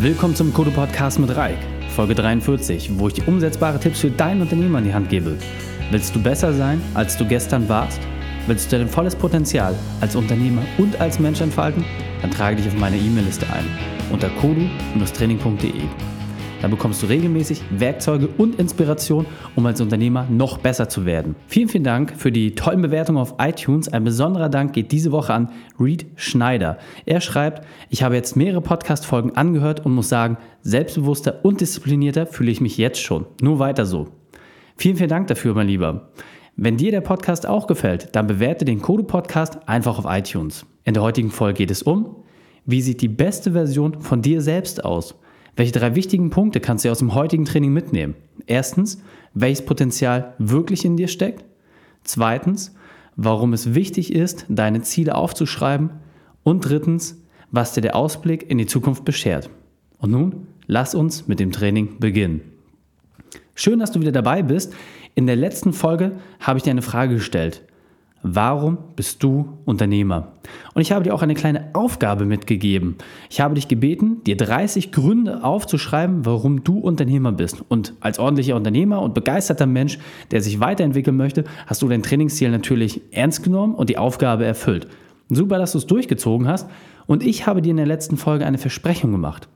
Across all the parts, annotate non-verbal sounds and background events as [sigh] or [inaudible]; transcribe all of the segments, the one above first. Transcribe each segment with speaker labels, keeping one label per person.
Speaker 1: Willkommen zum Kodo Podcast mit Reik, Folge 43, wo ich dir umsetzbare Tipps für dein Unternehmen an die Hand gebe. Willst du besser sein, als du gestern warst? Willst du dein volles Potenzial als Unternehmer und als Mensch entfalten? Dann trage dich auf meine E-Mail-Liste ein unter kodu-training.de. Da bekommst du regelmäßig Werkzeuge und Inspiration, um als Unternehmer noch besser zu werden. Vielen, vielen Dank für die tollen Bewertungen auf iTunes. Ein besonderer Dank geht diese Woche an Reed Schneider. Er schreibt, ich habe jetzt mehrere Podcast-Folgen angehört und muss sagen, selbstbewusster und disziplinierter fühle ich mich jetzt schon. Nur weiter so. Vielen, vielen Dank dafür, mein Lieber. Wenn dir der Podcast auch gefällt, dann bewerte den Code Podcast einfach auf iTunes. In der heutigen Folge geht es um, wie sieht die beste Version von dir selbst aus? Welche drei wichtigen Punkte kannst du aus dem heutigen Training mitnehmen? Erstens, welches Potenzial wirklich in dir steckt? Zweitens, warum es wichtig ist, deine Ziele aufzuschreiben? Und drittens, was dir der Ausblick in die Zukunft beschert. Und nun, lass uns mit dem Training beginnen. Schön, dass du wieder dabei bist. In der letzten Folge habe ich dir eine Frage gestellt. Warum bist du Unternehmer? Und ich habe dir auch eine kleine Aufgabe mitgegeben. Ich habe dich gebeten, dir 30 Gründe aufzuschreiben, warum du Unternehmer bist. Und als ordentlicher Unternehmer und begeisterter Mensch, der sich weiterentwickeln möchte, hast du dein Trainingsziel natürlich ernst genommen und die Aufgabe erfüllt. Super, dass du es durchgezogen hast. Und ich habe dir in der letzten Folge eine Versprechung gemacht.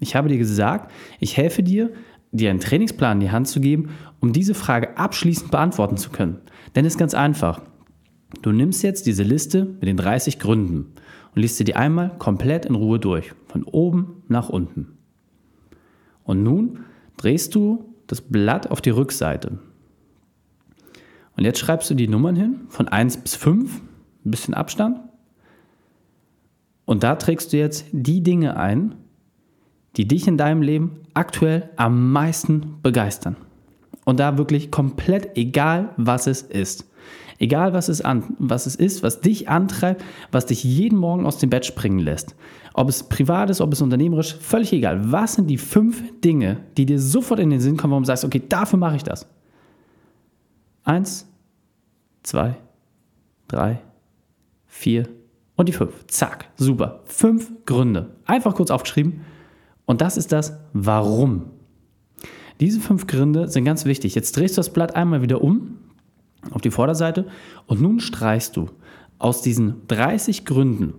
Speaker 1: Ich habe dir gesagt, ich helfe dir, dir einen Trainingsplan in die Hand zu geben, um diese Frage abschließend beantworten zu können. Denn es ist ganz einfach. Du nimmst jetzt diese Liste mit den 30 Gründen und liest sie dir einmal komplett in Ruhe durch, von oben nach unten. Und nun drehst du das Blatt auf die Rückseite. Und jetzt schreibst du die Nummern hin, von 1 bis 5, ein bisschen Abstand. Und da trägst du jetzt die Dinge ein, die dich in deinem Leben aktuell am meisten begeistern. Und da wirklich komplett egal, was es ist. Egal was es, an, was es ist, was dich antreibt, was dich jeden Morgen aus dem Bett springen lässt. Ob es privat ist, ob es unternehmerisch, völlig egal. Was sind die fünf Dinge, die dir sofort in den Sinn kommen, warum du sagst, okay, dafür mache ich das? Eins, zwei, drei, vier und die fünf. Zack, super. Fünf Gründe. Einfach kurz aufgeschrieben. Und das ist das Warum. Diese fünf Gründe sind ganz wichtig. Jetzt drehst du das Blatt einmal wieder um auf die Vorderseite und nun streichst du aus diesen 30 Gründen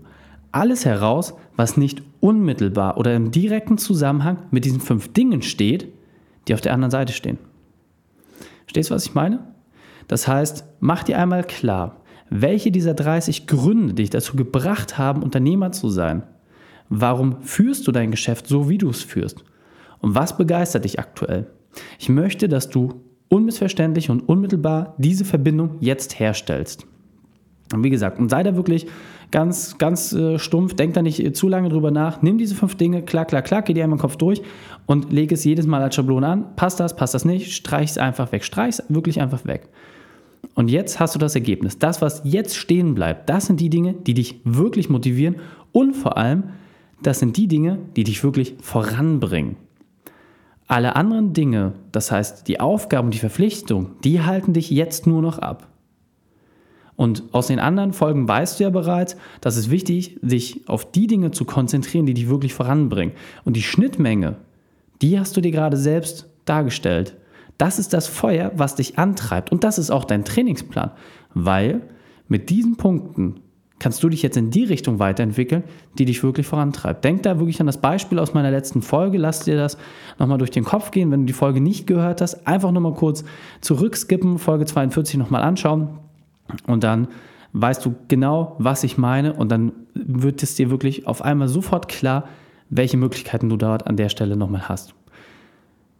Speaker 1: alles heraus, was nicht unmittelbar oder im direkten Zusammenhang mit diesen fünf Dingen steht, die auf der anderen Seite stehen. Verstehst du, was ich meine? Das heißt, mach dir einmal klar, welche dieser 30 Gründe dich dazu gebracht haben, Unternehmer zu sein. Warum führst du dein Geschäft so, wie du es führst? Und was begeistert dich aktuell? Ich möchte, dass du unmissverständlich und unmittelbar diese Verbindung jetzt herstellst. Und wie gesagt, und sei da wirklich ganz, ganz äh, stumpf, denk da nicht zu lange drüber nach, nimm diese fünf Dinge, klack, klack, klack, geh dir einmal den Kopf durch und leg es jedes Mal als Schablone an. Passt das, passt das nicht, streich es einfach weg, streich es wirklich einfach weg. Und jetzt hast du das Ergebnis. Das, was jetzt stehen bleibt, das sind die Dinge, die dich wirklich motivieren und vor allem, das sind die Dinge, die dich wirklich voranbringen. Alle anderen Dinge, das heißt die Aufgaben und die Verpflichtung, die halten dich jetzt nur noch ab. Und aus den anderen Folgen weißt du ja bereits, dass es wichtig ist, sich auf die Dinge zu konzentrieren, die dich wirklich voranbringen. Und die Schnittmenge, die hast du dir gerade selbst dargestellt. Das ist das Feuer, was dich antreibt. Und das ist auch dein Trainingsplan. Weil mit diesen Punkten kannst du dich jetzt in die Richtung weiterentwickeln, die dich wirklich vorantreibt. Denk da wirklich an das Beispiel aus meiner letzten Folge. Lass dir das nochmal durch den Kopf gehen. Wenn du die Folge nicht gehört hast, einfach nochmal kurz zurückskippen, Folge 42 nochmal anschauen und dann weißt du genau, was ich meine und dann wird es dir wirklich auf einmal sofort klar, welche Möglichkeiten du dort an der Stelle nochmal hast.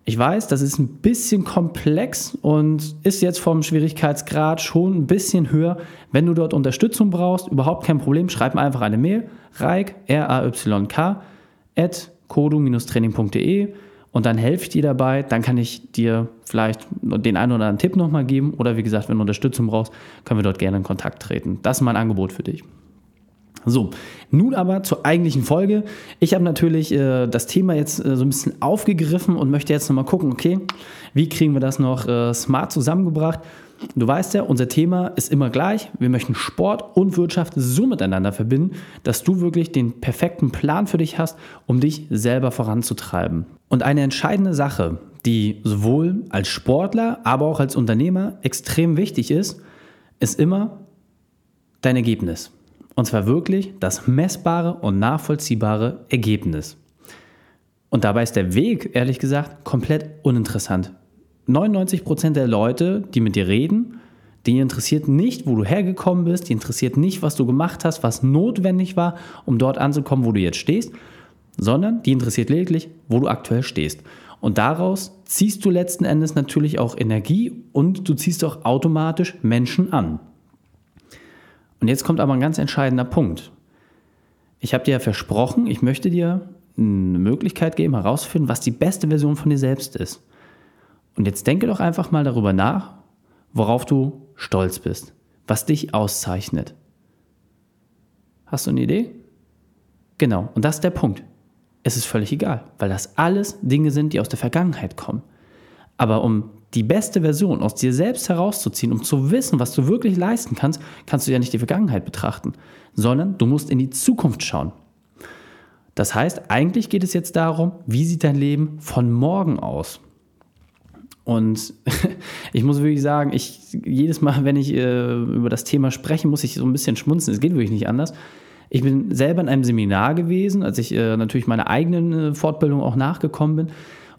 Speaker 1: Ich weiß, das ist ein bisschen komplex und ist jetzt vom Schwierigkeitsgrad schon ein bisschen höher. Wenn du dort Unterstützung brauchst, überhaupt kein Problem, schreib mir einfach eine Mail, raik, R-A-Y-K, at kodu-training.de und dann helfe ich dir dabei. Dann kann ich dir vielleicht den einen oder anderen Tipp nochmal geben oder wie gesagt, wenn du Unterstützung brauchst, können wir dort gerne in Kontakt treten. Das ist mein Angebot für dich. So, nun aber zur eigentlichen Folge. Ich habe natürlich äh, das Thema jetzt äh, so ein bisschen aufgegriffen und möchte jetzt nochmal gucken, okay, wie kriegen wir das noch äh, smart zusammengebracht? Du weißt ja, unser Thema ist immer gleich. Wir möchten Sport und Wirtschaft so miteinander verbinden, dass du wirklich den perfekten Plan für dich hast, um dich selber voranzutreiben. Und eine entscheidende Sache, die sowohl als Sportler, aber auch als Unternehmer extrem wichtig ist, ist immer dein Ergebnis. Und zwar wirklich das messbare und nachvollziehbare Ergebnis. Und dabei ist der Weg, ehrlich gesagt, komplett uninteressant. 99% der Leute, die mit dir reden, die interessiert nicht, wo du hergekommen bist, die interessiert nicht, was du gemacht hast, was notwendig war, um dort anzukommen, wo du jetzt stehst, sondern die interessiert lediglich, wo du aktuell stehst. Und daraus ziehst du letzten Endes natürlich auch Energie und du ziehst auch automatisch Menschen an. Und jetzt kommt aber ein ganz entscheidender Punkt. Ich habe dir ja versprochen, ich möchte dir eine Möglichkeit geben, herauszufinden, was die beste Version von dir selbst ist. Und jetzt denke doch einfach mal darüber nach, worauf du stolz bist, was dich auszeichnet. Hast du eine Idee? Genau, und das ist der Punkt. Es ist völlig egal, weil das alles Dinge sind, die aus der Vergangenheit kommen. Aber um die beste Version aus dir selbst herauszuziehen, um zu wissen, was du wirklich leisten kannst, kannst du ja nicht die Vergangenheit betrachten, sondern du musst in die Zukunft schauen. Das heißt, eigentlich geht es jetzt darum, wie sieht dein Leben von morgen aus? Und [laughs] ich muss wirklich sagen, ich jedes Mal, wenn ich äh, über das Thema spreche, muss ich so ein bisschen schmunzeln. Es geht wirklich nicht anders. Ich bin selber in einem Seminar gewesen, als ich äh, natürlich meiner eigenen äh, Fortbildung auch nachgekommen bin.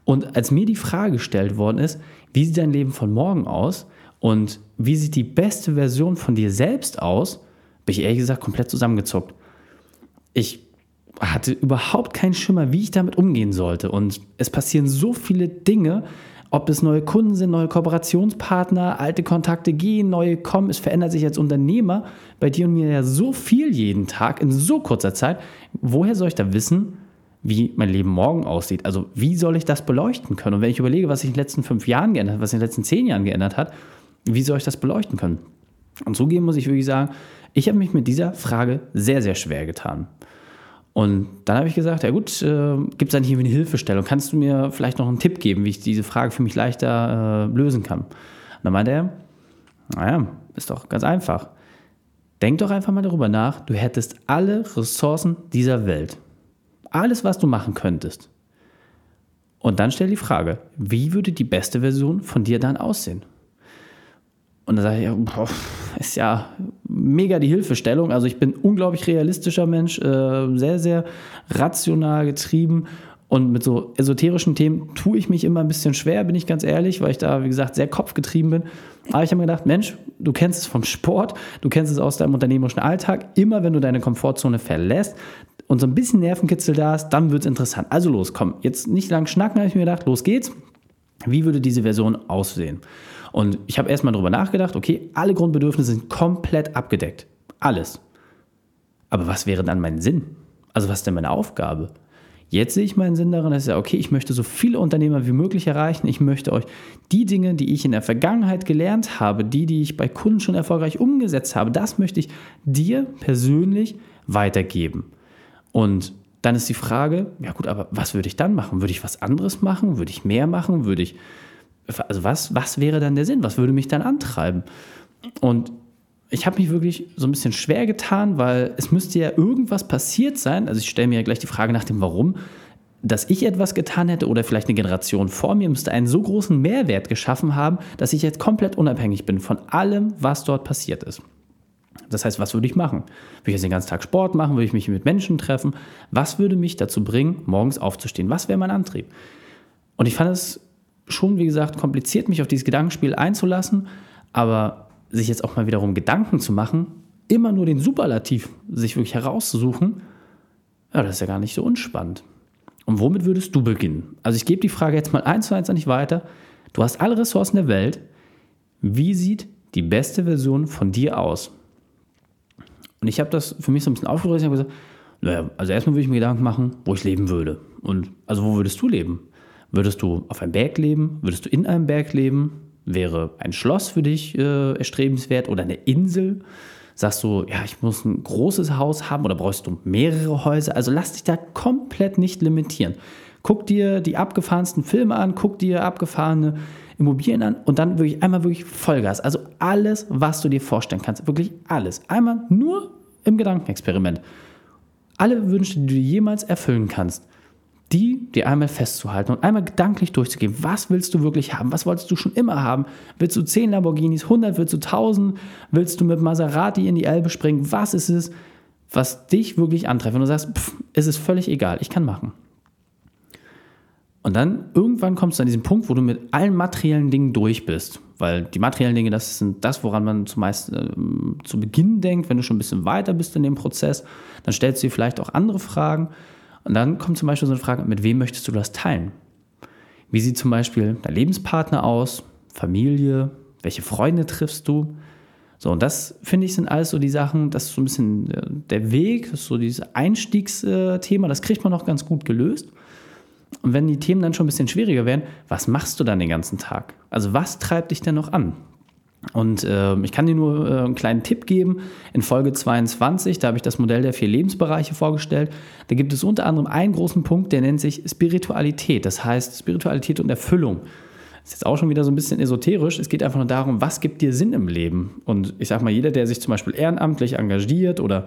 Speaker 1: Und als mir die Frage gestellt worden ist, wie sieht dein Leben von morgen aus und wie sieht die beste Version von dir selbst aus, bin ich ehrlich gesagt komplett zusammengezuckt. Ich hatte überhaupt keinen Schimmer, wie ich damit umgehen sollte. Und es passieren so viele Dinge, ob es neue Kunden sind, neue Kooperationspartner, alte Kontakte gehen, neue kommen. Es verändert sich als Unternehmer bei dir und mir ja so viel jeden Tag in so kurzer Zeit. Woher soll ich da wissen, wie mein Leben morgen aussieht? Also wie soll ich das beleuchten können? Und wenn ich überlege, was sich in den letzten fünf Jahren geändert hat, was sich in den letzten zehn Jahren geändert hat, wie soll ich das beleuchten können? Und zugeben muss ich wirklich sagen, ich habe mich mit dieser Frage sehr, sehr schwer getan. Und dann habe ich gesagt, ja gut, äh, gibt es nicht irgendwie eine Hilfestellung? Kannst du mir vielleicht noch einen Tipp geben, wie ich diese Frage für mich leichter äh, lösen kann? Und dann meinte er, naja, ist doch ganz einfach. Denk doch einfach mal darüber nach, du hättest alle Ressourcen dieser Welt. Alles, was du machen könntest. Und dann stell die Frage, wie würde die beste Version von dir dann aussehen? Und dann sage ich, boah, ist ja mega die Hilfestellung. Also ich bin unglaublich realistischer Mensch, äh, sehr, sehr rational getrieben. Und mit so esoterischen Themen tue ich mich immer ein bisschen schwer, bin ich ganz ehrlich, weil ich da, wie gesagt, sehr kopfgetrieben bin. Aber ich habe mir gedacht, Mensch, du kennst es vom Sport, du kennst es aus deinem unternehmerischen Alltag. Immer wenn du deine Komfortzone verlässt und so ein bisschen Nervenkitzel da ist, dann wird es interessant. Also los, komm, jetzt nicht lang schnacken, habe ich mir gedacht, los geht's. Wie würde diese Version aussehen? Und ich habe erstmal darüber nachgedacht, okay, alle Grundbedürfnisse sind komplett abgedeckt. Alles. Aber was wäre dann mein Sinn? Also was ist denn meine Aufgabe? Jetzt sehe ich meinen Sinn darin, dass ich sage, okay, ich möchte so viele Unternehmer wie möglich erreichen. Ich möchte euch die Dinge, die ich in der Vergangenheit gelernt habe, die, die ich bei Kunden schon erfolgreich umgesetzt habe, das möchte ich dir persönlich weitergeben. Und dann ist die Frage, ja gut, aber was würde ich dann machen? Würde ich was anderes machen? Würde ich mehr machen? Würde ich also was, was wäre dann der Sinn? Was würde mich dann antreiben? Und ich habe mich wirklich so ein bisschen schwer getan, weil es müsste ja irgendwas passiert sein. Also ich stelle mir ja gleich die Frage nach dem Warum, dass ich etwas getan hätte oder vielleicht eine Generation vor mir müsste einen so großen Mehrwert geschaffen haben, dass ich jetzt komplett unabhängig bin von allem, was dort passiert ist. Das heißt, was würde ich machen? Würde ich jetzt den ganzen Tag Sport machen? Würde ich mich mit Menschen treffen? Was würde mich dazu bringen, morgens aufzustehen? Was wäre mein Antrieb? Und ich fand es schon, wie gesagt, kompliziert, mich auf dieses Gedankenspiel einzulassen, aber sich jetzt auch mal wiederum Gedanken zu machen, immer nur den Superlativ sich wirklich herauszusuchen, ja, das ist ja gar nicht so unspannend. Und womit würdest du beginnen? Also ich gebe die Frage jetzt mal eins zu eins an dich weiter. Du hast alle Ressourcen der Welt. Wie sieht die beste Version von dir aus? Und ich habe das für mich so ein bisschen aufgelöst. Ich habe gesagt, naja, also erstmal würde ich mir Gedanken machen, wo ich leben würde. Und also wo würdest du leben? Würdest du auf einem Berg leben? Würdest du in einem Berg leben? Wäre ein Schloss für dich äh, erstrebenswert oder eine Insel? Sagst du, ja, ich muss ein großes Haus haben oder brauchst du mehrere Häuser? Also lass dich da komplett nicht limitieren. Guck dir die abgefahrensten Filme an, guck dir abgefahrene Immobilien an und dann wirklich einmal wirklich Vollgas. Also alles, was du dir vorstellen kannst. Wirklich alles. Einmal nur im Gedankenexperiment. Alle Wünsche, die du jemals erfüllen kannst, die dir einmal festzuhalten und einmal gedanklich durchzugehen. Was willst du wirklich haben? Was wolltest du schon immer haben? Willst du 10 Lamborghinis, 100, willst du 1000? Willst du mit Maserati in die Elbe springen? Was ist es, was dich wirklich antrifft? Wenn du sagst, pff, es ist völlig egal, ich kann machen. Und dann irgendwann kommst du an diesen Punkt, wo du mit allen materiellen Dingen durch bist. Weil die materiellen Dinge, das sind das, woran man zumeist äh, zu Beginn denkt. Wenn du schon ein bisschen weiter bist in dem Prozess, dann stellst du dir vielleicht auch andere Fragen. Und dann kommt zum Beispiel so eine Frage, mit wem möchtest du das teilen? Wie sieht zum Beispiel dein Lebenspartner aus? Familie? Welche Freunde triffst du? So, und das finde ich sind alles so die Sachen, das ist so ein bisschen äh, der Weg, das ist so dieses Einstiegsthema, das kriegt man auch ganz gut gelöst. Und wenn die Themen dann schon ein bisschen schwieriger werden, was machst du dann den ganzen Tag? Also was treibt dich denn noch an? Und äh, ich kann dir nur äh, einen kleinen Tipp geben. In Folge 22, da habe ich das Modell der vier Lebensbereiche vorgestellt. Da gibt es unter anderem einen großen Punkt, der nennt sich Spiritualität. Das heißt Spiritualität und Erfüllung. Das ist jetzt auch schon wieder so ein bisschen esoterisch. Es geht einfach nur darum, was gibt dir Sinn im Leben? Und ich sage mal, jeder, der sich zum Beispiel ehrenamtlich engagiert oder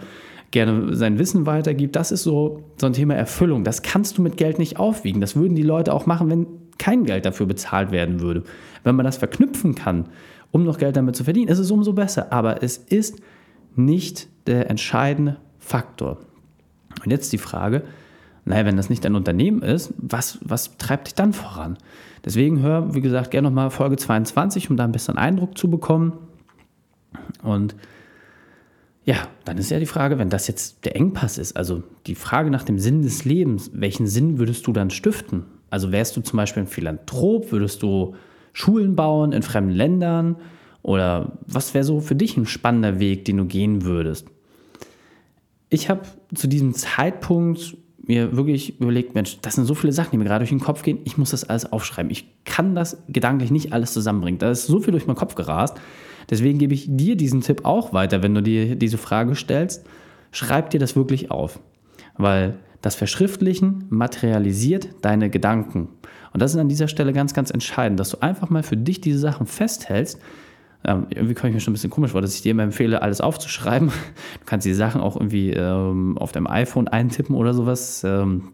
Speaker 1: gerne sein Wissen weitergibt, das ist so, so ein Thema Erfüllung. Das kannst du mit Geld nicht aufwiegen. Das würden die Leute auch machen, wenn kein Geld dafür bezahlt werden würde. Wenn man das verknüpfen kann, um noch Geld damit zu verdienen, ist es umso besser. Aber es ist nicht der entscheidende Faktor. Und jetzt die Frage, naja, wenn das nicht ein Unternehmen ist, was, was treibt dich dann voran? Deswegen hör, wie gesagt, gerne nochmal Folge 22, um da ein bisschen Eindruck zu bekommen. Und ja, dann ist ja die Frage, wenn das jetzt der Engpass ist, also die Frage nach dem Sinn des Lebens, welchen Sinn würdest du dann stiften? Also wärst du zum Beispiel ein Philanthrop, würdest du Schulen bauen in fremden Ländern oder was wäre so für dich ein spannender Weg, den du gehen würdest? Ich habe zu diesem Zeitpunkt mir wirklich überlegt, Mensch, das sind so viele Sachen, die mir gerade durch den Kopf gehen, ich muss das alles aufschreiben. Ich kann das gedanklich nicht alles zusammenbringen. Da ist so viel durch meinen Kopf gerast. Deswegen gebe ich dir diesen Tipp auch weiter, wenn du dir diese Frage stellst. Schreib dir das wirklich auf, weil das Verschriftlichen materialisiert deine Gedanken. Und das ist an dieser Stelle ganz, ganz entscheidend, dass du einfach mal für dich diese Sachen festhältst. Ähm, irgendwie komme ich mir schon ein bisschen komisch vor, dass ich dir immer empfehle, alles aufzuschreiben. [laughs] Du kannst die Sachen auch irgendwie ähm, auf deinem iPhone eintippen oder sowas. Ähm,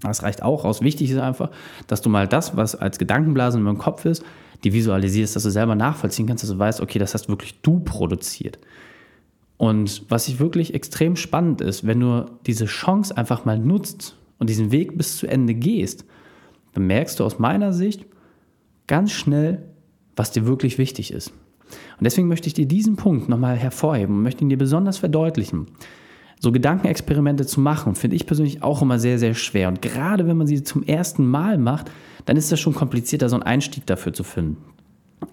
Speaker 1: das reicht auch aus. Wichtig ist einfach, dass du mal das, was als Gedankenblase in meinem Kopf ist, die visualisierst, dass du selber nachvollziehen kannst, dass du weißt, okay, das hast wirklich du produziert. Und was ich wirklich extrem spannend ist, wenn du diese Chance einfach mal nutzt und diesen Weg bis zu Ende gehst, dann merkst du aus meiner Sicht ganz schnell, was dir wirklich wichtig ist. Und deswegen möchte ich dir diesen Punkt nochmal hervorheben und möchte ihn dir besonders verdeutlichen. So Gedankenexperimente zu machen, finde ich persönlich auch immer sehr, sehr schwer. Und gerade wenn man sie zum ersten Mal macht, dann ist das schon komplizierter, so einen Einstieg dafür zu finden.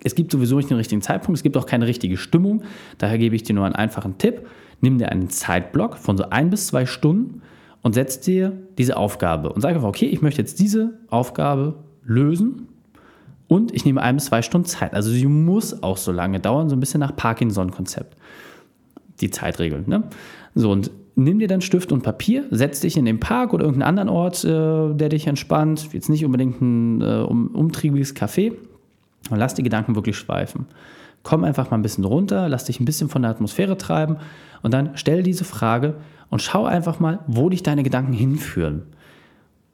Speaker 1: Es gibt sowieso nicht den richtigen Zeitpunkt, es gibt auch keine richtige Stimmung. Daher gebe ich dir nur einen einfachen Tipp. Nimm dir einen Zeitblock von so ein bis zwei Stunden und setz dir diese Aufgabe und sag einfach, okay, ich möchte jetzt diese Aufgabe lösen und ich nehme ein bis zwei Stunden Zeit. Also sie muss auch so lange dauern, so ein bisschen nach Parkinson-Konzept. Die Zeitregel. Ne? So, und nimm dir dann Stift und Papier, setz dich in den Park oder irgendeinen anderen Ort, äh, der dich entspannt. Jetzt nicht unbedingt ein äh, um, umtriebiges Café. Und lass die Gedanken wirklich schweifen. Komm einfach mal ein bisschen runter, lass dich ein bisschen von der Atmosphäre treiben und dann stell diese Frage und schau einfach mal, wo dich deine Gedanken hinführen.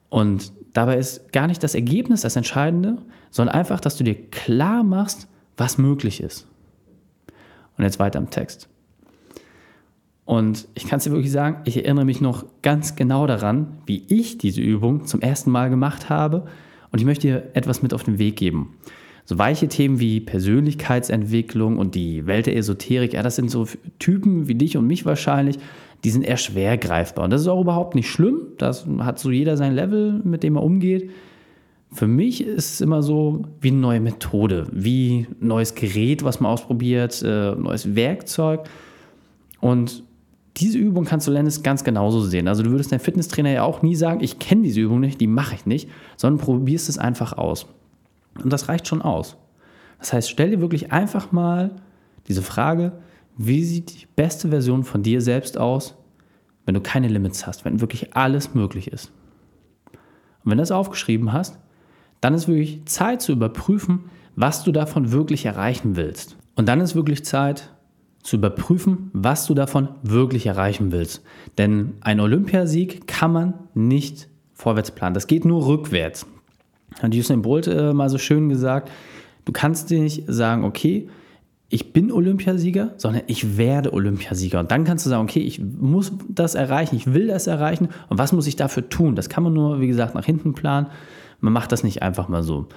Speaker 1: Und dabei ist gar nicht das Ergebnis das Entscheidende, sondern einfach, dass du dir klar machst, was möglich ist. Und jetzt weiter im Text. Und ich kann es dir wirklich sagen, ich erinnere mich noch ganz genau daran, wie ich diese Übung zum ersten Mal gemacht habe. Und ich möchte dir etwas mit auf den Weg geben. So weiche Themen wie Persönlichkeitsentwicklung und die Welt der Esoterik, ja, das sind so Typen wie dich und mich wahrscheinlich, die sind eher schwer greifbar. Und das ist auch überhaupt nicht schlimm. Das hat so jeder sein Level, mit dem er umgeht. Für mich ist es immer so wie eine neue Methode, wie ein neues Gerät, was man ausprobiert, äh, neues Werkzeug. Und diese Übung kannst du lernen, ist ganz genauso sehen. Also du würdest deinem Fitnesstrainer ja auch nie sagen, ich kenne diese Übung nicht, die mache ich nicht, sondern probierst es einfach aus. Und das reicht schon aus. Das heißt, stell dir wirklich einfach mal diese Frage, wie sieht die beste Version von dir selbst aus, wenn du keine Limits hast, wenn wirklich alles möglich ist. Und wenn du das aufgeschrieben hast, dann ist wirklich Zeit zu überprüfen, was du davon wirklich erreichen willst. Und dann ist wirklich Zeit zu überprüfen, was du davon wirklich erreichen willst. Denn ein Olympiasieg kann man nicht vorwärts planen. Das geht nur rückwärts. Hat Usain Bolt äh, mal so schön gesagt, du kannst dir nicht sagen, okay, ich bin Olympiasieger, sondern ich werde Olympiasieger. Und dann kannst du sagen, okay, ich muss das erreichen, ich will das erreichen und was muss ich dafür tun? Das kann man nur, wie gesagt, nach hinten planen. Man macht das nicht einfach mal so.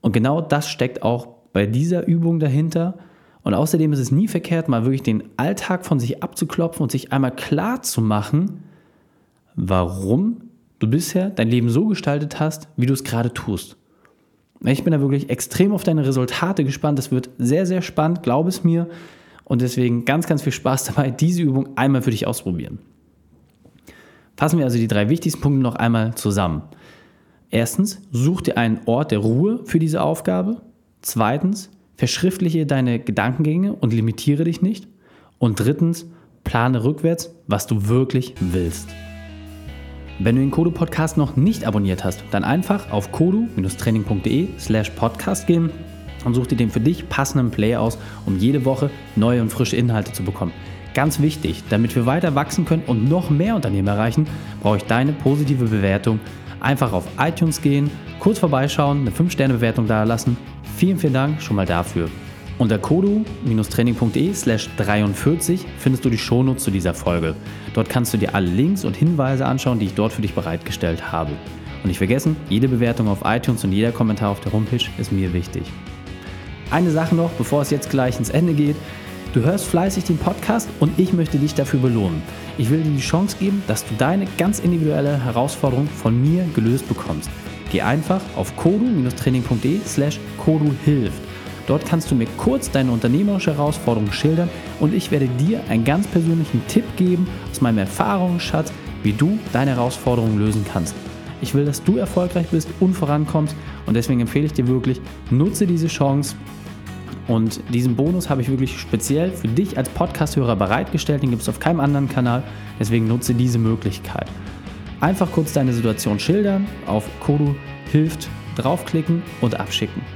Speaker 1: Und genau das steckt auch bei dieser Übung dahinter. Und außerdem ist es nie verkehrt, mal wirklich den Alltag von sich abzuklopfen und sich einmal klar zu machen, warum du bisher dein Leben so gestaltet hast, wie du es gerade tust. Ich bin da wirklich extrem auf deine Resultate gespannt. Das wird sehr, sehr spannend, glaub es mir. Und deswegen ganz, ganz viel Spaß dabei, diese Übung einmal für dich ausprobieren. Fassen wir also die drei wichtigsten Punkte noch einmal zusammen. Erstens, such dir einen Ort der Ruhe für diese Aufgabe. Zweitens, verschriftliche deine Gedankengänge und limitiere dich nicht. Und drittens, plane rückwärts, was du wirklich willst. Wenn du den Kodo Podcast noch nicht abonniert hast, dann einfach auf kodu-training.de slash podcast gehen und such dir den für dich passenden Player aus, um jede Woche neue und frische Inhalte zu bekommen. Ganz wichtig, damit wir weiter wachsen können und noch mehr Unternehmen erreichen, brauche ich deine positive Bewertung. Einfach auf iTunes gehen, kurz vorbeischauen, eine 5-Sterne-Bewertung da lassen. Vielen, vielen Dank schon mal dafür. Unter kodu-training.de slash 43 findest du die Shownotes zu dieser Folge. Dort kannst du dir alle Links und Hinweise anschauen, die ich dort für dich bereitgestellt habe. Und nicht vergessen, jede Bewertung auf iTunes und jeder Kommentar auf der Homepage ist mir wichtig. Eine Sache noch, bevor es jetzt gleich ins Ende geht. Du hörst fleißig den Podcast und ich möchte dich dafür belohnen. Ich will dir die Chance geben, dass du deine ganz individuelle Herausforderung von mir gelöst bekommst. Geh einfach auf kodu-training.de slash koduhilft Dort kannst du mir kurz deine unternehmerische Herausforderung schildern und ich werde dir einen ganz persönlichen Tipp geben aus meinem Erfahrungsschatz, wie du deine Herausforderung lösen kannst. Ich will, dass du erfolgreich bist und vorankommst und deswegen empfehle ich dir wirklich, nutze diese Chance. Und diesen Bonus habe ich wirklich speziell für dich als Podcast-Hörer bereitgestellt. Den gibt es auf keinem anderen Kanal. Deswegen nutze diese Möglichkeit. Einfach kurz deine Situation schildern, auf Kodu hilft, draufklicken und abschicken.